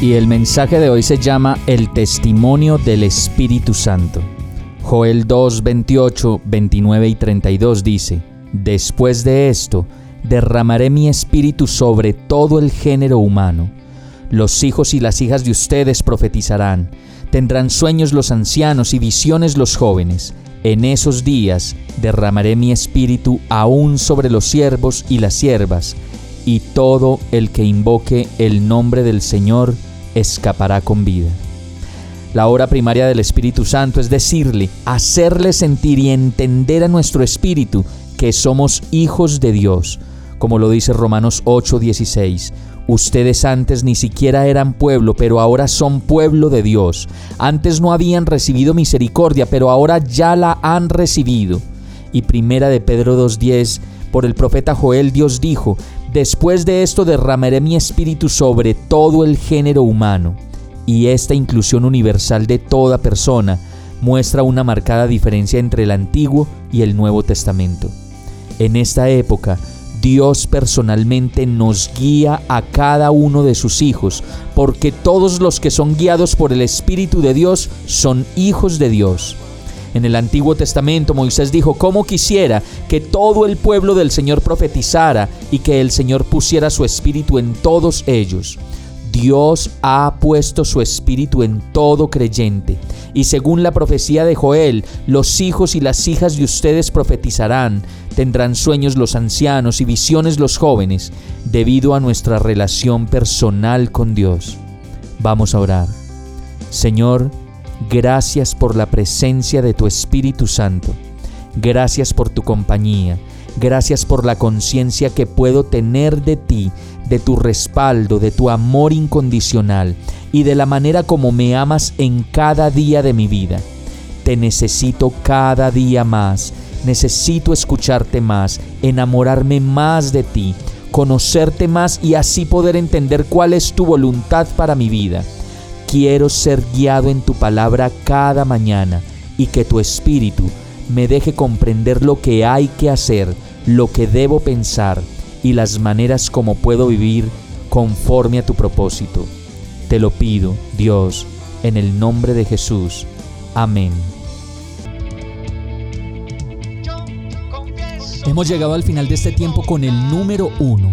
Y el mensaje de hoy se llama El testimonio del Espíritu Santo. Joel 2, 28, 29 y 32 dice, Después de esto, derramaré mi espíritu sobre todo el género humano. Los hijos y las hijas de ustedes profetizarán, tendrán sueños los ancianos y visiones los jóvenes. En esos días derramaré mi espíritu aún sobre los siervos y las siervas, y todo el que invoque el nombre del Señor escapará con vida. La obra primaria del Espíritu Santo es decirle, hacerle sentir y entender a nuestro espíritu que somos hijos de Dios, como lo dice Romanos 8:16. Ustedes antes ni siquiera eran pueblo, pero ahora son pueblo de Dios. Antes no habían recibido misericordia, pero ahora ya la han recibido. Y primera de Pedro 2:10, por el profeta Joel Dios dijo, Después de esto derramaré mi espíritu sobre todo el género humano. Y esta inclusión universal de toda persona muestra una marcada diferencia entre el Antiguo y el Nuevo Testamento. En esta época, Dios personalmente nos guía a cada uno de sus hijos, porque todos los que son guiados por el Espíritu de Dios son hijos de Dios. En el Antiguo Testamento Moisés dijo, ¿cómo quisiera que todo el pueblo del Señor profetizara y que el Señor pusiera su espíritu en todos ellos? Dios ha puesto su espíritu en todo creyente. Y según la profecía de Joel, los hijos y las hijas de ustedes profetizarán, tendrán sueños los ancianos y visiones los jóvenes, debido a nuestra relación personal con Dios. Vamos a orar. Señor, gracias por la presencia de tu Espíritu Santo. Gracias por tu compañía. Gracias por la conciencia que puedo tener de ti de tu respaldo, de tu amor incondicional y de la manera como me amas en cada día de mi vida. Te necesito cada día más, necesito escucharte más, enamorarme más de ti, conocerte más y así poder entender cuál es tu voluntad para mi vida. Quiero ser guiado en tu palabra cada mañana y que tu espíritu me deje comprender lo que hay que hacer, lo que debo pensar, y las maneras como puedo vivir conforme a tu propósito. Te lo pido, Dios, en el nombre de Jesús. Amén. Hemos llegado al final de este tiempo con el número uno.